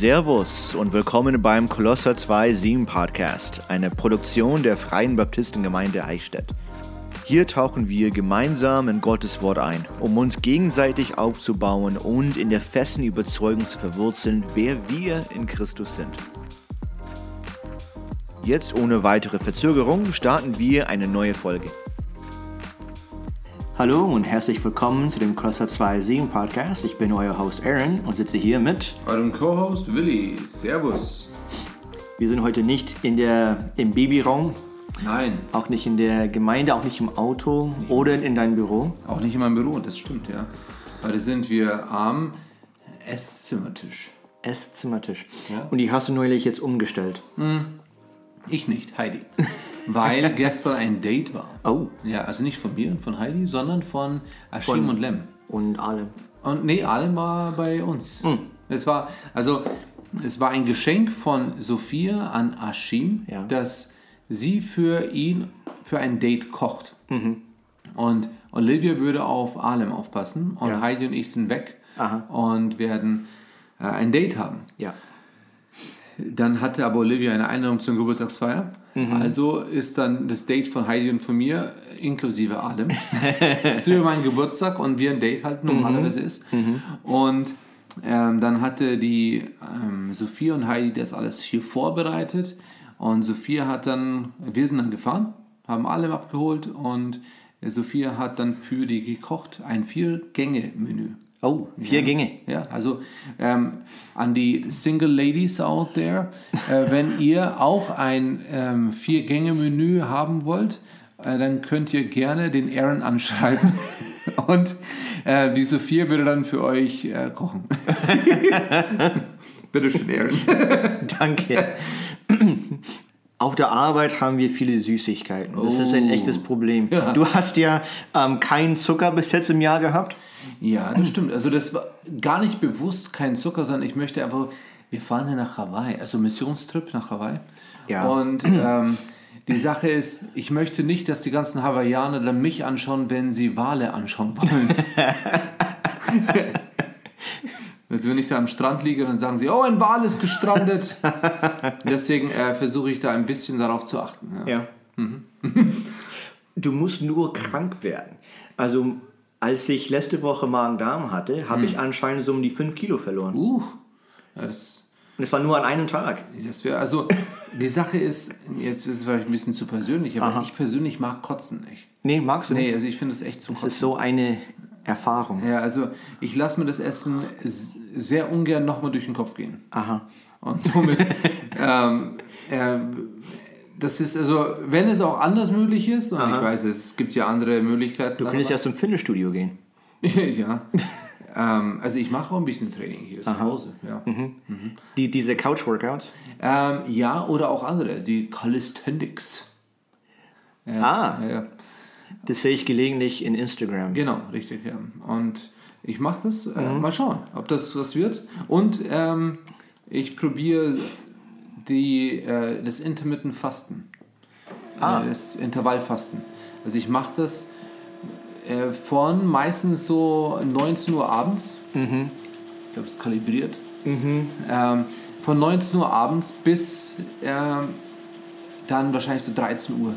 Servus und willkommen beim Kolosser 2 7 Podcast, eine Produktion der Freien Baptistengemeinde Eichstätt. Hier tauchen wir gemeinsam in Gottes Wort ein, um uns gegenseitig aufzubauen und in der festen Überzeugung zu verwurzeln, wer wir in Christus sind. Jetzt ohne weitere Verzögerung starten wir eine neue Folge. Hallo und herzlich willkommen zu dem Crosser 2.7 Podcast. Ich bin euer Host Aaron und sitze hier mit eurem Co-Host Willi. Servus. Wir sind heute nicht in der, im Babyraum. Nein. Auch nicht in der Gemeinde, auch nicht im Auto oder in deinem Büro. Auch nicht in meinem Büro, das stimmt, ja. Heute sind wir am Esszimmertisch. Esszimmertisch. Ja. Und die hast du neulich jetzt umgestellt. Hm. Ich nicht, Heidi. Weil gestern ein Date war. Oh. Ja, also nicht von mir und von Heidi, sondern von Ashim und Lem. Und Alem. Und nee, Alem war bei uns. Mhm. Es war, also, es war ein Geschenk von Sophia an Ashim, ja. dass sie für ihn für ein Date kocht. Mhm. Und Olivia würde auf Alem aufpassen und ja. Heidi und ich sind weg Aha. und werden äh, ein Date haben. Ja. Dann hatte aber Olivia eine Einladung zur Geburtstagsfeier. Mhm. Also ist dann das Date von Heidi und von mir, inklusive Adam, zu meinem Geburtstag und wie ein Date halt normalerweise mhm. ist. Mhm. Und ähm, dann hatte die ähm, Sophia und Heidi das alles hier vorbereitet. Und Sophia hat dann, wir sind dann gefahren, haben alle abgeholt und Sophia hat dann für die gekocht ein Vier-Gänge-Menü. Oh, vier ja. Gänge. Ja, also ähm, an die Single Ladies out there, äh, wenn ihr auch ein ähm, Vier-Gänge-Menü haben wollt, äh, dann könnt ihr gerne den Aaron anschreiben und äh, die Sophia würde dann für euch äh, kochen. Bitte schön, Aaron. Danke. Auf der Arbeit haben wir viele Süßigkeiten. Das oh. ist ein oh. echtes Problem. Ja. Du hast ja ähm, keinen Zucker bis jetzt im Jahr gehabt. Ja, das stimmt. Also das war gar nicht bewusst kein Zucker, sondern ich möchte einfach, wir fahren ja nach Hawaii, also Missionstrip nach Hawaii. Ja. Und ähm, die Sache ist, ich möchte nicht, dass die ganzen Hawaiianer dann mich anschauen, wenn sie Wale anschauen wollen. Also wenn ich da am Strand liege, dann sagen sie, oh, ein Wal ist gestrandet. Deswegen äh, versuche ich da ein bisschen darauf zu achten. Ja. ja. Mhm. du musst nur krank werden. Also als ich letzte Woche Magen-Darm hatte, habe hm. ich anscheinend so um die 5 Kilo verloren. Uh, das es war nur an einem Tag. Das wär, also die Sache ist, jetzt ist es vielleicht ein bisschen zu persönlich, aber Aha. ich persönlich mag Kotzen nicht. Nee, magst du nicht? Nee, also ich finde es echt zu Das ist so eine Erfahrung. Ja, also ich lasse mir das Essen sehr ungern nochmal durch den Kopf gehen. Aha. Und somit ähm, äh, das ist also, wenn es auch anders möglich ist, und Aha. ich weiß, es gibt ja andere Möglichkeiten. Du könntest ja zum Fitnessstudio gehen. ja. ähm, also ich mache auch ein bisschen Training hier Aha. zu Hause. Ja. Mhm. Mhm. Die, diese Couch-Workouts? Ähm, ja, oder auch andere, die Calisthenics. Ja, ah, ja. das sehe ich gelegentlich in Instagram. Genau, richtig, ja. Und ich mache das, äh, mhm. mal schauen, ob das was wird. Und ähm, ich probiere die, äh, das Intermittent Fasten. Ah. Äh, das Intervallfasten. Also ich mache das äh, von meistens so 19 Uhr abends. Mhm. Ich glaube, es ist kalibriert. Mhm. Ähm, von 19 Uhr abends bis ähm, dann wahrscheinlich so 13 Uhr.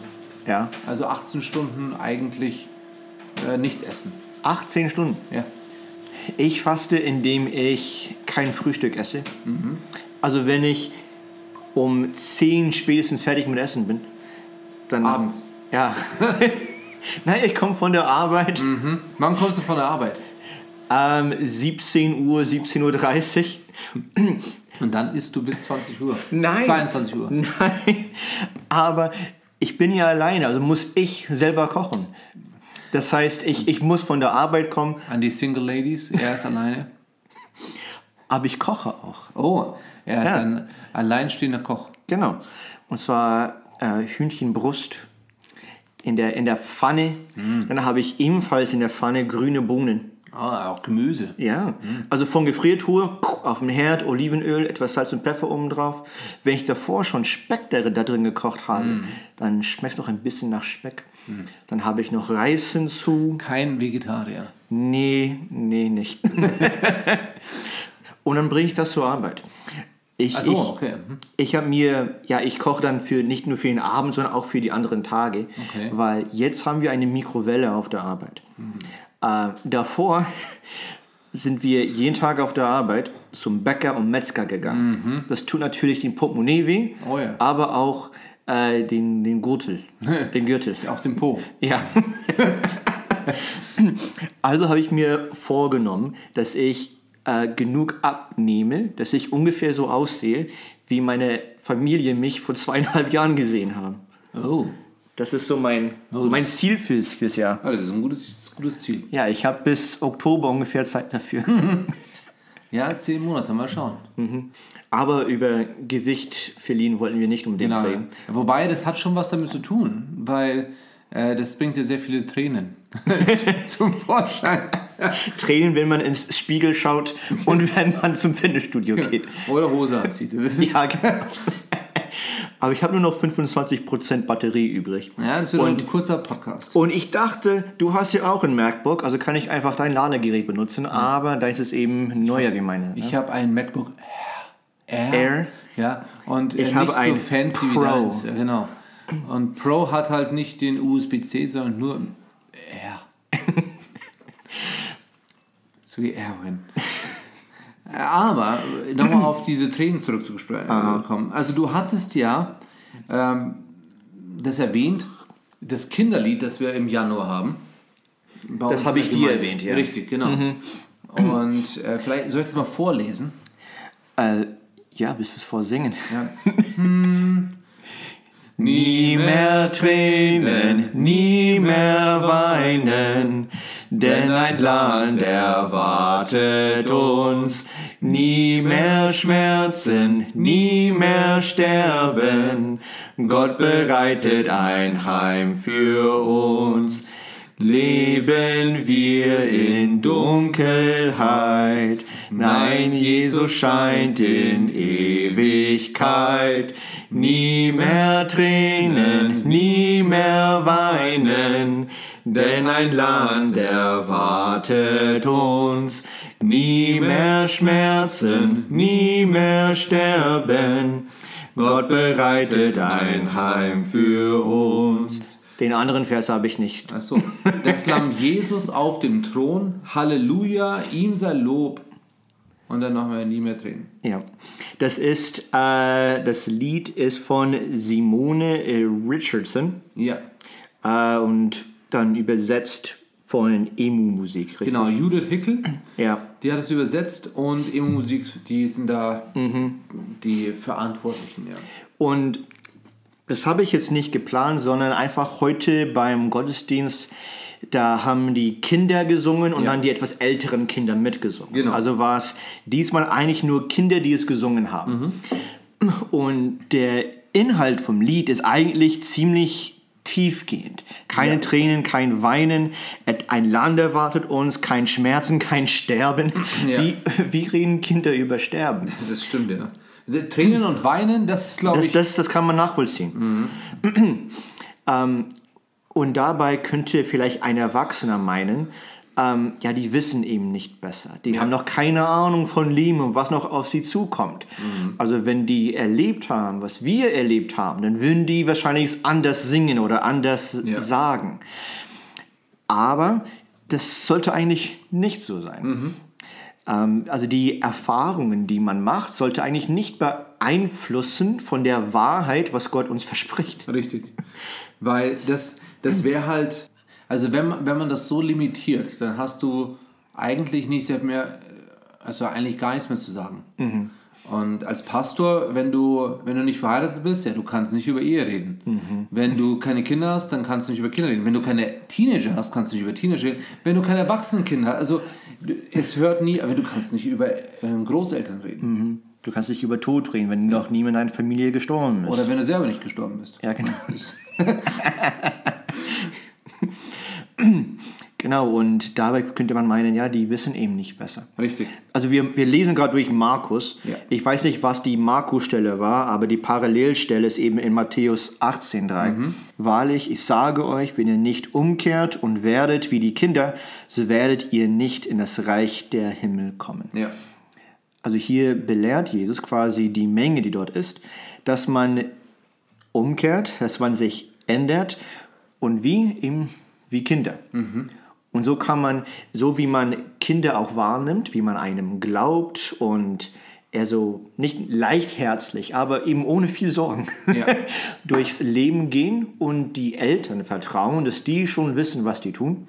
Ja. Also 18 Stunden eigentlich äh, nicht essen. 18 Stunden? Ja. Ich faste, indem ich kein Frühstück esse. Mhm. Also wenn ich um 10 spätestens fertig mit Essen bin. Dann Abends. Ja. Nein, ich komme von der Arbeit. Mhm. Wann kommst du von der Arbeit? Ähm, 17 Uhr, 17.30 Uhr. Und dann isst du bis 20 Uhr? Nein. 22 Uhr? Nein. Aber ich bin ja alleine, also muss ich selber kochen. Das heißt, ich, ich muss von der Arbeit kommen. An die Single Ladies, er ist alleine. Aber ich koche auch. Oh, er ist ja. ein alleinstehender Koch. Genau. Und zwar äh, Hühnchenbrust in der, in der Pfanne. Mm. Dann habe ich ebenfalls in der Pfanne grüne Bohnen. Ah, auch Gemüse. Ja, mm. also von Gefriertruhe auf dem Herd, Olivenöl, etwas Salz und Pfeffer oben drauf. Wenn ich davor schon Speck da drin gekocht habe, mm. dann schmeckt es noch ein bisschen nach Speck. Mm. Dann habe ich noch Reis hinzu. Kein Vegetarier. Nee, nee, nicht. und dann bringe ich das zur Arbeit. Ich, so, ich, okay. Mhm. ich habe mir, ja, ich koche dann für nicht nur für den Abend, sondern auch für die anderen Tage, Okay. weil jetzt haben wir eine Mikrowelle auf der Arbeit. Mhm. Äh, davor sind wir jeden Tag auf der Arbeit zum Bäcker und Metzger gegangen. Das tut natürlich den Portemonnaie weh, Mhm. Oh ja. aber auch äh, den, den Gürtel. den Gürtel. Auf dem Po. Ja. also habe ich mir vorgenommen, dass ich äh, genug abnehme, dass ich ungefähr so aussehe, wie meine Familie mich vor zweieinhalb Jahren gesehen haben. Oh. Das ist so mein, mein Ziel fürs, fürs Jahr. Ah, das ist ein gutes, ist ein gutes Ziel. Ja, ich habe bis Oktober ungefähr Zeit dafür. Ja, zehn Monate, mal schauen. Aber über Gewicht verlieren wollten wir nicht unbedingt Genau. reden. Wobei, das hat schon was damit zu tun, weil äh, das bringt dir sehr viele Tränen zum Vorschein. Tränen, wenn man ins Spiegel schaut und wenn man zum Fitnessstudio geht. Oder Hose anzieht. Das ist, Ja, genau. Aber ich habe nur noch 25% Batterie übrig. ja, das wird Und- ein kurzer Podcast. Und ich dachte, du hast ja auch ein MacBook, also kann ich einfach dein Ladegerät benutzen, aber da ist es eben neuer wie meine. Ne? Ich habe ein MacBook Air. Air. Ja, und Ich äh, habe ein so fancy wie Pro. deins. Ja, genau. Und Pro hat halt nicht den USB-C, sondern nur Air. so wie Erwin. Aber nochmal auf diese Tränen zurückzukommen. Also du hattest ja ähm, das erwähnt, das Kinderlied, das wir im Januar haben. Das habe ich dir erwähnt, ja. Richtig, genau. Und äh, vielleicht soll ich das mal vorlesen. Äh, ja, willst du es vorsingen? Ja. Nie mehr Tränen, nie mehr weinen, denn ein Land erwartet uns. Nie mehr Schmerzen, nie mehr Sterben, Gott bereitet ein Heim für uns. Leben wir in Dunkelheit, nein, Jesus scheint in Ewigkeit. Nie mehr Tränen, nie mehr weinen, denn ein Land erwartet uns. Nie mehr Schmerzen, nie mehr Sterben, Gott bereitet ein Heim für uns. Den anderen Vers habe ich nicht. Achso. Das Lamm Jesus auf dem Thron, Halleluja, ihm sei Lob. Und dann machen wir nie mehr Tränen. Ja, das ist, äh, das Lied ist von Simone äh, Richardson Ja, äh, und dann übersetzt von Emu-Musik, richtig? genau. Judith Hickel, Ja, die hat es übersetzt und Emo Musik, die sind da die Verantwortlichen, ja. und das habe ich jetzt nicht geplant, sondern einfach heute beim Gottesdienst, da haben die Kinder gesungen und Ja. dann die etwas älteren Kinder mitgesungen. Genau. Also war es diesmal eigentlich nur Kinder, die es gesungen haben. Und der Inhalt vom Lied ist eigentlich ziemlich tiefgehend. Keine Ja. Tränen, kein Weinen, ein Land erwartet uns, kein Schmerzen, kein Sterben. Ja. Wie, wie reden Kinder über Sterben? Das stimmt, ja. Tränen und Weinen, das glaube Das, ich. das, das kann man nachvollziehen. ähm, und dabei könnte vielleicht ein Erwachsener meinen, ähm, ja, die wissen eben nicht besser. Die haben noch keine Ahnung von Leben und was noch auf sie zukommt. Also wenn die erlebt haben, was wir erlebt haben, dann würden die wahrscheinlich es anders singen oder anders Ja. sagen. Aber das sollte eigentlich nicht so sein. Ähm, also die Erfahrungen, die man macht, sollte eigentlich nicht beeinflussen von der Wahrheit, was Gott uns verspricht. Richtig. Weil das, das wäre halt, also wenn, man- wenn man das so limitiert, dann hast du eigentlich nichts mehr, also eigentlich gar nichts mehr zu sagen. Und als Pastor, wenn du, wenn du nicht verheiratet bist, ja, du kannst nicht über Ehe reden. Wenn du keine Kinder hast, dann kannst du nicht über Kinder reden. Wenn du keine Teenager hast, kannst du nicht über Teenager reden. Wenn du keine Erwachsenenkinder hast, also es hört nie, aber du kannst nicht über äh, Großeltern reden. Du kannst nicht über Tod reden, wenn noch niemand in deiner Familie gestorben ist. Oder wenn du selber nicht gestorben bist. ja, genau. genau, und dabei könnte man meinen, ja, die wissen eben nicht besser. Richtig. Also wir, wir lesen gerade durch Markus. Ja. Ich weiß nicht, was die Markus-Stelle war, aber die Parallelstelle ist eben in Matthäus 18,3. Wahrlich, ich sage euch, wenn ihr nicht umkehrt und werdet wie die Kinder, so werdet ihr nicht in das Reich der Himmel kommen. Ja. also hier belehrt Jesus quasi die Menge, die dort ist, dass man umkehrt, dass man sich ändert und wie eben wie Kinder. Und so kann man, so wie man Kinder auch wahrnimmt, wie man einem glaubt und eher so nicht leichtherzig, aber eben ohne viel Sorgen Ja. durchs Leben gehen und die Eltern vertrauen, dass die schon wissen, was die tun.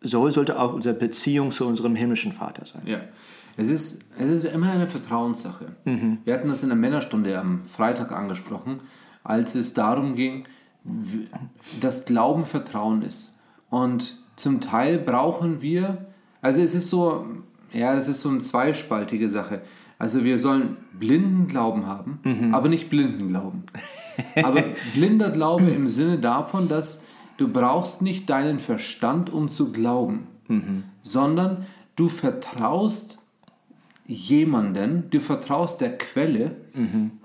So sollte auch unsere Beziehung zu unserem himmlischen Vater sein. Ja. Es ist, es ist immer eine Vertrauenssache. Wir hatten das in der Männerstunde am Freitag angesprochen, als es darum ging, dass Glauben Vertrauen ist. Und zum Teil brauchen wir, also es ist so, ja, das ist so eine zweispaltige Sache. Also wir sollen blinden Glauben haben, aber nicht blinden Glauben. Aber blinder Glaube im Sinne davon, dass du brauchst nicht deinen Verstand, um zu glauben, sondern du vertraust jemanden, du vertraust der Quelle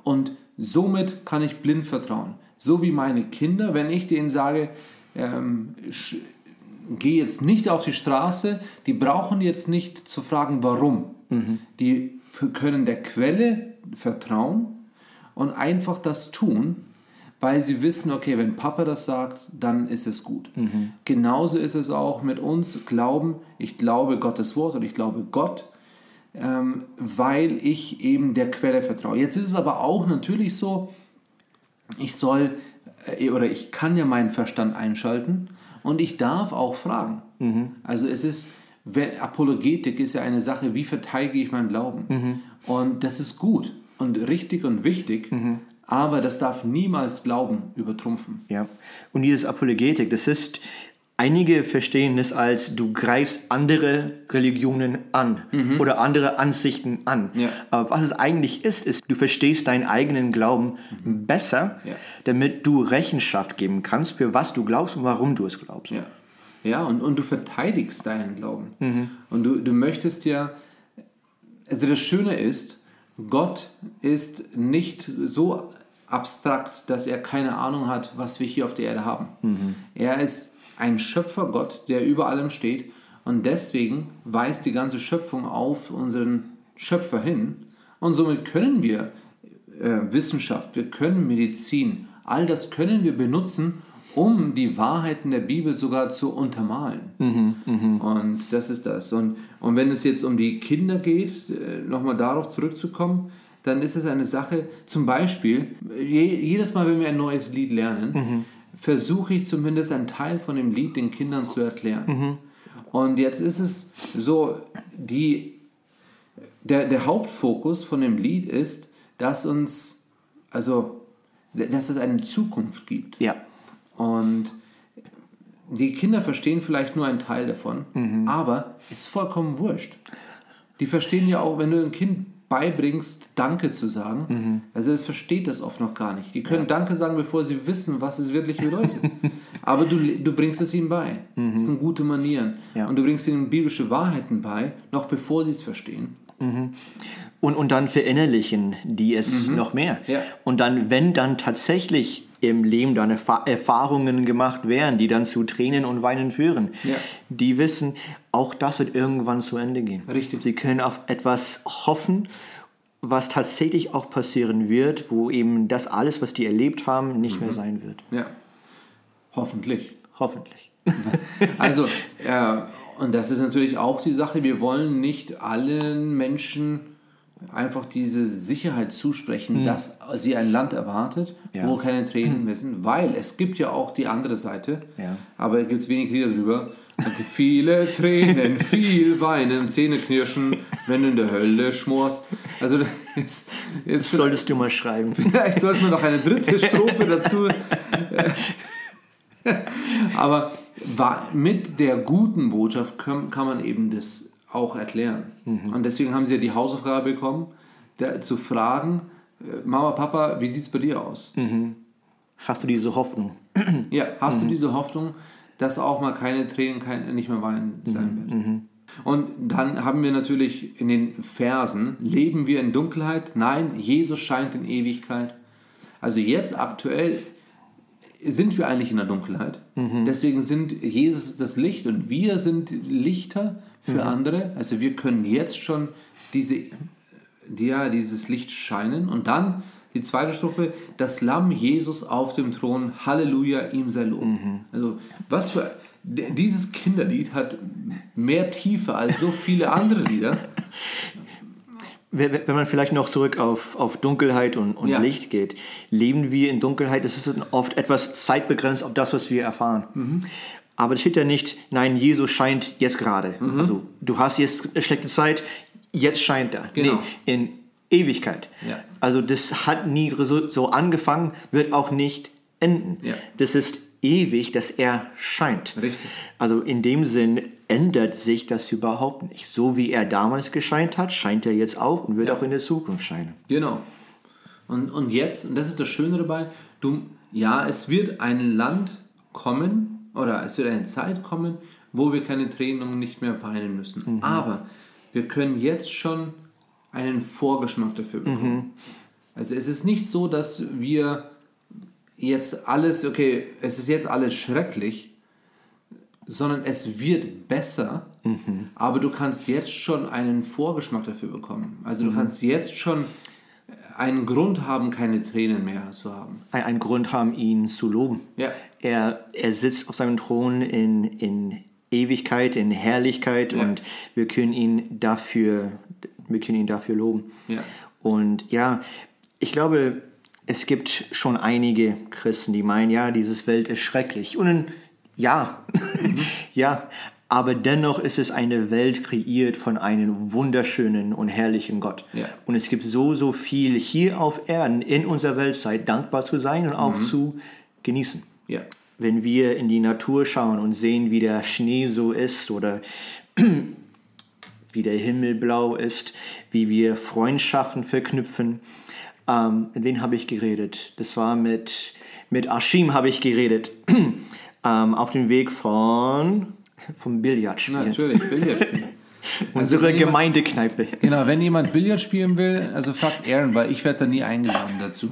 und somit kann ich blind vertrauen. So wie meine Kinder, wenn ich denen sage, ähm, geh jetzt nicht auf die Straße, die brauchen jetzt nicht zu fragen, warum. Die f- können der Quelle vertrauen und einfach das tun, weil sie wissen, okay, wenn Papa das sagt, dann ist es gut. Genauso ist es auch mit uns, Glauben, ich glaube Gottes Wort und ich glaube Gott, ähm, weil ich eben der Quelle vertraue. Jetzt ist es aber auch natürlich so, ich soll äh, oder ich kann ja meinen Verstand einschalten und ich darf auch fragen. Also es ist, Apologetik ist ja eine Sache, wie verteidige ich meinen Glauben? Und das ist gut und richtig und wichtig, aber das darf niemals Glauben übertrumpfen. Ja. Und dieses Apologetik, das ist, einige verstehen es als, du greifst andere Religionen an oder andere Ansichten an. Ja. Aber was es eigentlich ist, ist, du verstehst deinen eigenen Glauben besser, Ja. damit du Rechenschaft geben kannst, für was du glaubst und warum du es glaubst. Ja, ja und, und du verteidigst deinen Glauben. Und du, du möchtest ja, also das Schöne ist, Gott ist nicht so abstrakt, dass er keine Ahnung hat, was wir hier auf der Erde haben. Er ist ein Schöpfergott, der über allem steht und deswegen weist die ganze Schöpfung auf unseren Schöpfer hin und somit können wir äh, Wissenschaft, wir können Medizin, all das können wir benutzen, um die Wahrheiten der Bibel sogar zu untermalen. Und das ist das. Und, und wenn es jetzt um die Kinder geht, äh, nochmal darauf zurückzukommen, dann ist es eine Sache, zum Beispiel, je, jedes Mal, wenn wir ein neues Lied lernen, versuche ich zumindest einen Teil von dem Lied den Kindern zu erklären. Und jetzt ist es so, die, der, der Hauptfokus von dem Lied ist, dass uns, also, dass es eine Zukunft gibt. Ja. Und die Kinder verstehen vielleicht nur einen Teil davon, aber ist vollkommen wurscht. Die verstehen ja auch, wenn du ein Kind beibringst, Danke zu sagen, also es versteht das oft noch gar nicht. Die können Danke sagen, bevor sie wissen, was es wirklich bedeutet. aber du, du bringst es ihnen bei. Das sind gute Manieren. Ja. Und du bringst ihnen biblische Wahrheiten bei, noch bevor sie es verstehen. Und, und dann verinnerlichen die es noch mehr. Ja. Und dann, wenn dann tatsächlich im Leben dann Erfa Erfahrungen gemacht werden, die dann zu Tränen und Weinen führen, Ja. die wissen, auch das wird irgendwann zu Ende gehen. Richtig. Sie können auf etwas hoffen, was tatsächlich auch passieren wird, wo eben das alles, was die erlebt haben, nicht mehr sein wird. Ja, hoffentlich. Hoffentlich. Also, äh, und das ist natürlich auch die Sache, wir wollen nicht allen Menschen einfach diese Sicherheit zusprechen, dass sie ein Land erwartet, Ja. wo keine Tränen sind, weil es gibt ja auch die andere Seite, Ja. aber gibt es wenig Lieder drüber. Viele Tränen, viel Weinen, Zähne knirschen, wenn du in der Hölle schmorst. Also das ist, ist Solltest du mal schreiben. Vielleicht sollten wir noch eine dritte Strophe dazu. Aber wa- mit der guten Botschaft kann man eben das auch erklären. Und deswegen haben sie ja die Hausaufgabe bekommen, da, zu fragen, äh, Mama, Papa, wie sieht es bei dir aus? Hast du diese Hoffnung? Ja, hast du diese Hoffnung, dass auch mal keine Tränen, kein, nicht mehr weinen sein wird? Und dann haben wir natürlich in den Versen, leben wir in Dunkelheit? Nein, Jesus scheint in Ewigkeit. Also jetzt aktuell sind wir eigentlich in der Dunkelheit. Deswegen sind Jesus das Licht und wir sind Lichter für andere. Also wir können jetzt schon diese ja, dieses Licht scheinen. Und dann die zweite Strophe, das Lamm Jesus auf dem Thron, Halleluja, ihm sei Lob. Mhm. Also was für, dieses Kinderlied hat mehr Tiefe als so viele andere Lieder. Wenn man vielleicht noch zurück auf, auf Dunkelheit und, und ja. Licht geht, leben wir in Dunkelheit, es ist oft etwas zeitbegrenzt auf das, was wir erfahren. Mhm. Aber es steht ja nicht, nein, Jesus scheint jetzt gerade. Mhm. Also du hast jetzt eine schlechte Zeit, jetzt scheint er. Genau. Nee, in Ewigkeit. Ja. Also das hat nie so angefangen, wird auch nicht enden. Ja. Das ist ewig, dass er scheint. Richtig. Also in dem Sinn ändert sich das überhaupt nicht. So wie er damals gescheint hat, scheint er jetzt auch und wird ja. auch in der Zukunft scheinen. Genau. Und, und jetzt, und das ist das Schöne dabei, du, ja, es wird ein Land kommen oder es wird eine Zeit kommen, wo wir keine Tränen nicht mehr weinen müssen. Mhm. Aber wir können jetzt schon einen Vorgeschmack dafür bekommen. Mhm. Also es ist nicht so, dass wir jetzt alles, okay, es ist jetzt alles schrecklich, sondern es wird besser, mhm. aber du kannst jetzt schon einen Vorgeschmack dafür bekommen. Also du mhm. kannst jetzt schon einen Grund haben, keine Tränen mehr zu haben. Ein, einen Grund haben, ihn zu loben. Ja. Er, er sitzt auf seinem Thron in, in Ewigkeit, in Herrlichkeit ja. und wir können ihn dafür wir können ihn dafür loben. Ja. Und ja, ich glaube, es gibt schon einige Christen, die meinen, ja, dieses Welt ist schrecklich. Und ja, mhm. ja, aber dennoch ist es eine Welt kreiert von einem wunderschönen und herrlichen Gott. Ja. Und es gibt so, so viel hier auf Erden in unserer Weltzeit dankbar zu sein und auch mhm. zu genießen. Ja. Wenn wir in die Natur schauen und sehen, wie der Schnee so ist oder wie der Himmel blau ist, wie wir Freundschaften verknüpfen. Ähm, mit wem habe ich geredet? Das war mit, mit Ashim habe ich geredet. ähm, auf dem Weg von vom Billardspielen. Natürlich, Billardspielen. Unsere also Gemeindekneipe. Genau, wenn jemand Billard spielen will, also fragt Aaron, weil ich werde da nie eingeladen dazu.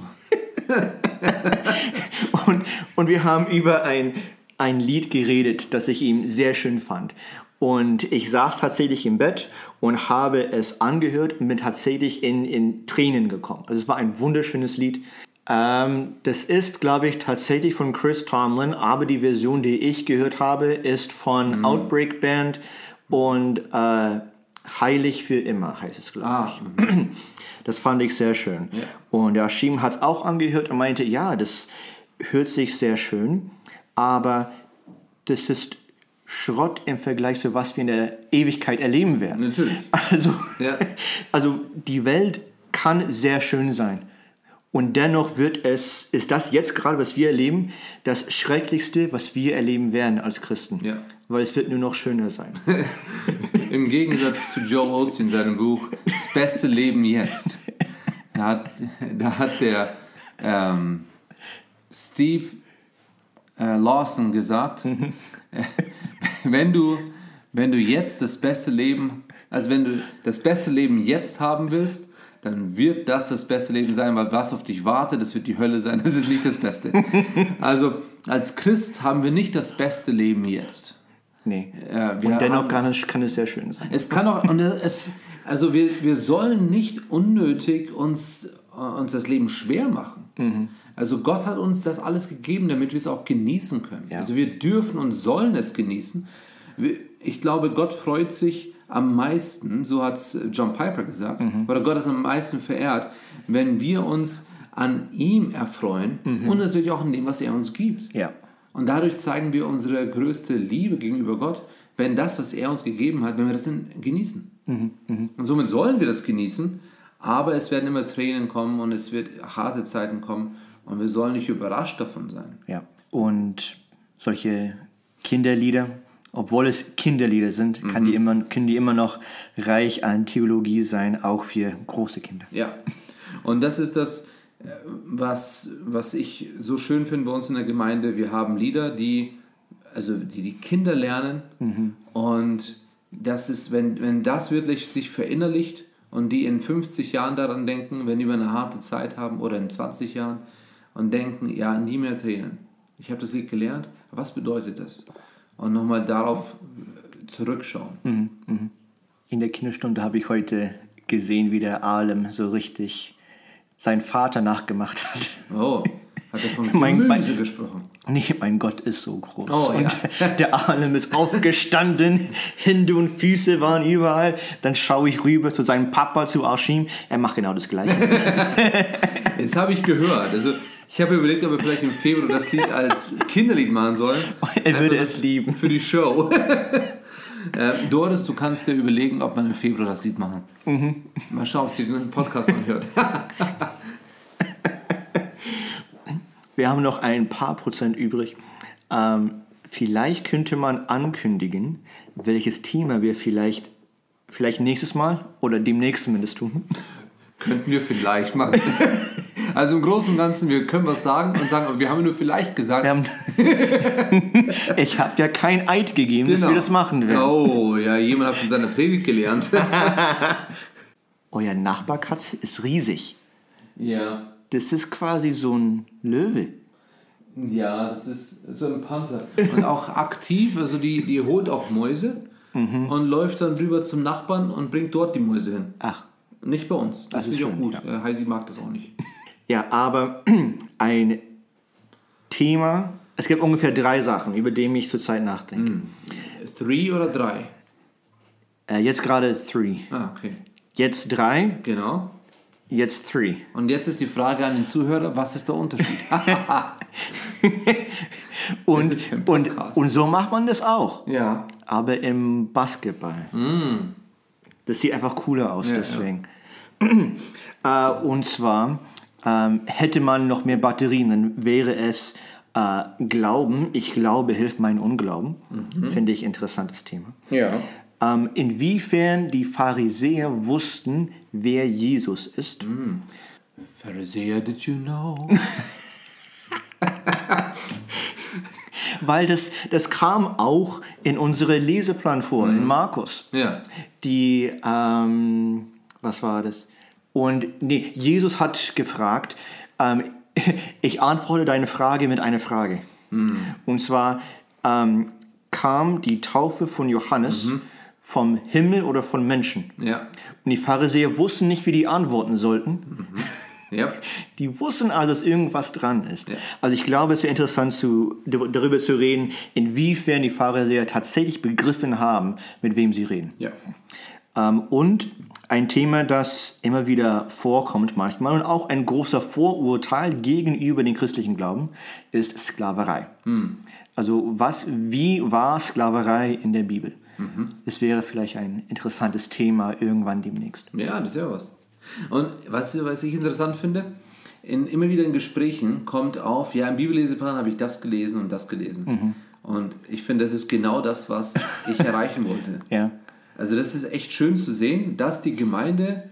und, und wir haben über ein, ein Lied geredet, das ich ihm sehr schön fand. Und ich saß tatsächlich im Bett und habe es angehört und bin tatsächlich in, in Tränen gekommen. Also es war ein wunderschönes Lied. Ähm, das ist, glaube ich, tatsächlich von Chris Tomlin, aber die Version, die ich gehört habe, ist von mhm. Outbreak Band und äh, Heilig für immer heißt es, glaube ah, ich. Das fand ich sehr schön. Ja. Und der Ashim hat es auch angehört und meinte, ja, das hört sich sehr schön, aber das ist Schrott im Vergleich zu was wir in der Ewigkeit erleben werden. Natürlich. Also, ja. also die Welt kann sehr schön sein. Und dennoch wird es, ist das jetzt gerade, was wir erleben, das Schrecklichste, was wir erleben werden als Christen. Ja. Weil es wird nur noch schöner sein. Im Gegensatz zu Joe Osteen in seinem Buch Das beste Leben jetzt. Da hat, da hat der ähm, Steve äh, Lawson gesagt, mhm. wenn du, wenn du jetzt das beste Leben, also wenn du das beste Leben jetzt haben willst, dann wird das das beste Leben sein, weil was auf dich wartet, das wird die Hölle sein, das ist nicht das Beste. Also als Christ haben wir nicht das beste Leben jetzt. Nee. Äh, und dennoch haben, kann, es, kann es sehr schön sein. Es kann auch, und es, also wir, wir sollen nicht unnötig uns, uns das Leben schwer machen. Mhm. Also Gott hat uns das alles gegeben, damit wir es auch genießen können. Ja. Also wir dürfen und sollen es genießen. Ich glaube, Gott freut sich am meisten, so hat es John Piper gesagt, mhm. oder Gott ist am meisten verehrt, wenn wir uns an ihm erfreuen mhm. und natürlich auch in dem, was er uns gibt. Ja. Und dadurch zeigen wir unsere größte Liebe gegenüber Gott, wenn das, was er uns gegeben hat, wenn wir das dann genießen. Mhm. mhm. Und somit sollen wir das genießen, aber es werden immer Tränen kommen und es wird harte Zeiten kommen. Und wir sollen nicht überrascht davon sein. Ja, und solche Kinderlieder, obwohl es Kinderlieder sind, mhm. kann die immer, können die immer noch reich an Theologie sein, auch für große Kinder. Ja, und das ist das, äh, was, was ich so schön finde bei uns in der Gemeinde. Wir haben Lieder, die, also die, die Kinder lernen mhm. und das ist, wenn, wenn das wirklich sich verinnerlicht und die in 50 Jahren daran denken, wenn die eine harte Zeit haben oder in 20 Jahren, und denken, ja, nie mehr Tränen. Ich habe das Lied gelernt, was bedeutet das? Und nochmal darauf zurückschauen. Mhm, mhm. In der Kinderstunde habe ich heute gesehen, wie der Alem so richtig seinen Vater nachgemacht hat. Oh, hat er von Mein- mein- gesprochen? Nee, mein Gott ist so groß. Oh, und ja. der Alem ist aufgestanden, Hände und Füße waren überall. Dann schaue ich rüber zu seinem Papa, zu Arshim. Er macht genau das Gleiche. Das habe ich gehört. Also ich habe überlegt, ob wir vielleicht im Februar das Lied als Kinderlied machen sollen. Er würde es lieben. Für die Show. äh, Doris, du kannst dir überlegen, ob man im Februar das Lied machen. Mhm. Mal schauen, ob sie den Podcast anhört. Wir haben noch ein paar Prozent übrig. Ähm, vielleicht könnte man ankündigen, welches Thema wir vielleicht, vielleicht nächstes Mal oder demnächst zumindest tun. Könnten wir vielleicht machen. Also im Großen und Ganzen, wir können was sagen und sagen, wir haben nur vielleicht gesagt. Haben ich habe ja kein Eid gegeben, dass Genau. wir das machen werden. Oh, ja, jemand hat von seiner Predigt gelernt. Euer Nachbarkatze ist riesig. ja. Das ist quasi so ein Löwe. Ja, das ist so ein Panther. Und auch aktiv, also die, die holt auch Mäuse und läuft dann rüber zum Nachbarn und bringt dort die Mäuse hin. Ach, Nicht bei uns. Das, Das ist ich auch schön, gut. Äh, Heisi mag das auch nicht. Ja, aber ein Thema. Es gibt ungefähr drei Sachen, über die ich zurzeit nachdenke. Three oder drei? Äh, jetzt gerade three. Ah, okay. Jetzt drei, Genau. jetzt three. Und jetzt ist die Frage an den Zuhörer, was ist der Unterschied? Und, ist ja und, und so macht man das auch. ja. Aber im Basketball. Das sieht einfach cooler aus, Mm. Ja, deswegen. äh, und zwar ähm, hätte man noch mehr Batterien, dann wäre es äh, Glauben. Ich glaube, hilft mein Unglauben. Mhm. Finde ich interessantes Thema. Ja. Ähm, inwiefern die Pharisäer wussten, wer Jesus ist. Mm. Pharisaer, did you know? Weil das, das kam auch in unsere Leseplan vor, Mhm. in Markus. ja. Die, ähm, was war das? Und nee, Jesus hat gefragt, ähm, ich antworte deine Frage mit einer Frage. Und zwar ähm, kam die Taufe von Johannes vom Himmel oder von Menschen. Ja. Und die Pharisäer wussten nicht, wie die antworten sollten. Ja. Die wussten also, dass irgendwas dran ist. Ja. Also ich glaube, es wäre interessant, zu, darüber zu reden, inwiefern die Pharisäer tatsächlich begriffen haben, mit wem sie reden. Ja. Ähm, und ein Thema, das immer wieder vorkommt manchmal und auch ein großer Vorurteil gegenüber dem christlichen Glauben, ist Sklaverei. Also was, wie war Sklaverei in der Bibel? Das wäre vielleicht ein interessantes Thema irgendwann demnächst. Ja, das ist ja was. Und was, was ich interessant finde, in, immer wieder in Gesprächen kommt auf, ja, im Bibelleseplan habe ich das gelesen und das gelesen. Und ich finde, das ist genau das, was ich erreichen wollte. Ja. Also das ist echt schön zu sehen, dass die Gemeinde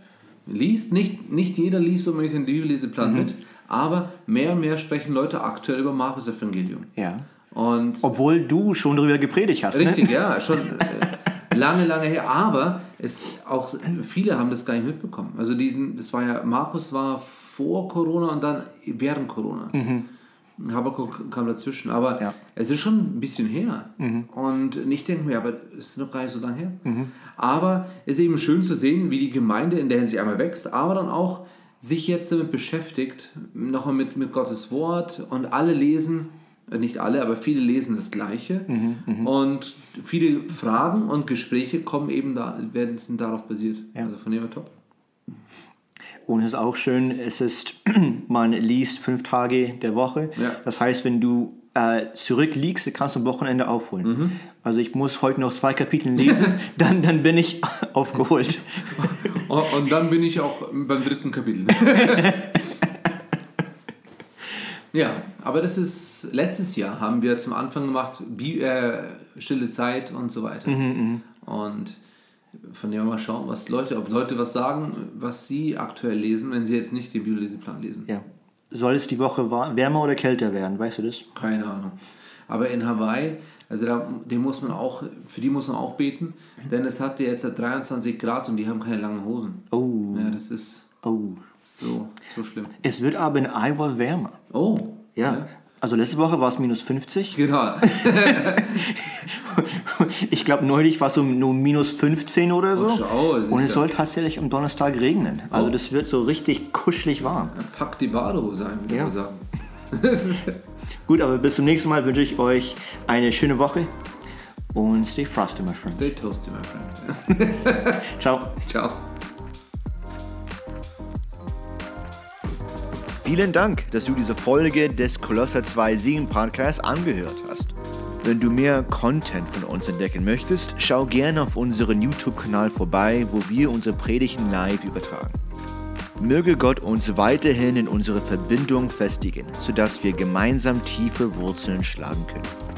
liest. Nicht, nicht jeder liest unbedingt den Bibelleseplan mit, aber mehr und mehr sprechen Leute aktuell über Markus Evangelium. ja. Und Obwohl du schon darüber gepredigt hast. Richtig, Ne? ja, schon äh, lange, lange her. Aber es auch viele haben das gar nicht mitbekommen. Also diesen, das war ja, Markus war vor Corona und dann während Corona. Habakkuk kam dazwischen, aber Ja. es ist schon ein bisschen her. Und ich denke mir, aber es ist noch gar nicht so lange her. Aber es ist eben schön zu sehen, wie die Gemeinde in der Hinsicht einmal wächst, aber dann auch sich jetzt damit beschäftigt, nochmal mit, mit Gottes Wort und alle lesen, äh, nicht alle, aber viele lesen das Gleiche und viele Fragen und Gespräche kommen eben da, werden sind darauf basiert. Also von dem her top. Und es ist auch schön, es ist, man liest fünf Tage der Woche. Ja. Das heißt, wenn du äh, zurückliegst, kannst du am Wochenende aufholen. Mhm. Also ich muss heute noch zwei Kapitel lesen, dann, dann bin ich aufgeholt. Und, und dann bin ich auch beim dritten Kapitel. ja, aber das ist, letztes Jahr haben wir zum Anfang gemacht, Bi äh, Stille Zeit und so weiter. Und von dem her mal schauen, was Leute, ob Leute was sagen, was sie aktuell lesen, wenn sie jetzt nicht den Bibelleseplan lesen. Ja. Soll es die Woche wärmer oder kälter werden, weißt du das? Keine Ahnung. Aber in Hawaii, also da, den muss man auch, für die muss man auch beten, denn es hat ja jetzt 23 Grad und die haben keine langen Hosen. Oh, Ja, das ist oh. so, so schlimm. Es wird aber in Iowa wärmer. Oh, Ja. Also letzte Woche war es minus 50. Genau. ich glaube, neulich war es so nur minus 15 oder so. Oh, schau, Und es ja- soll tatsächlich am Donnerstag regnen. Also Oh. das wird so richtig kuschelig warm. Pack die Badehose ein, würde Ja. ich mal sagen. Gut, aber bis zum nächsten Mal wünsche ich euch eine schöne Woche und stay frosty, my friend. Stay toasty, my friend. Ciao. Ciao. Vielen Dank, dass du diese Folge des Kolosser 2 Siegen Podcasts angehört hast. Wenn du mehr Content von uns entdecken möchtest, schau gerne auf unseren YouTube-Kanal vorbei, wo wir unsere Predigten live übertragen. Möge Gott uns weiterhin in unsere Verbindung festigen, sodass wir gemeinsam tiefe Wurzeln schlagen können.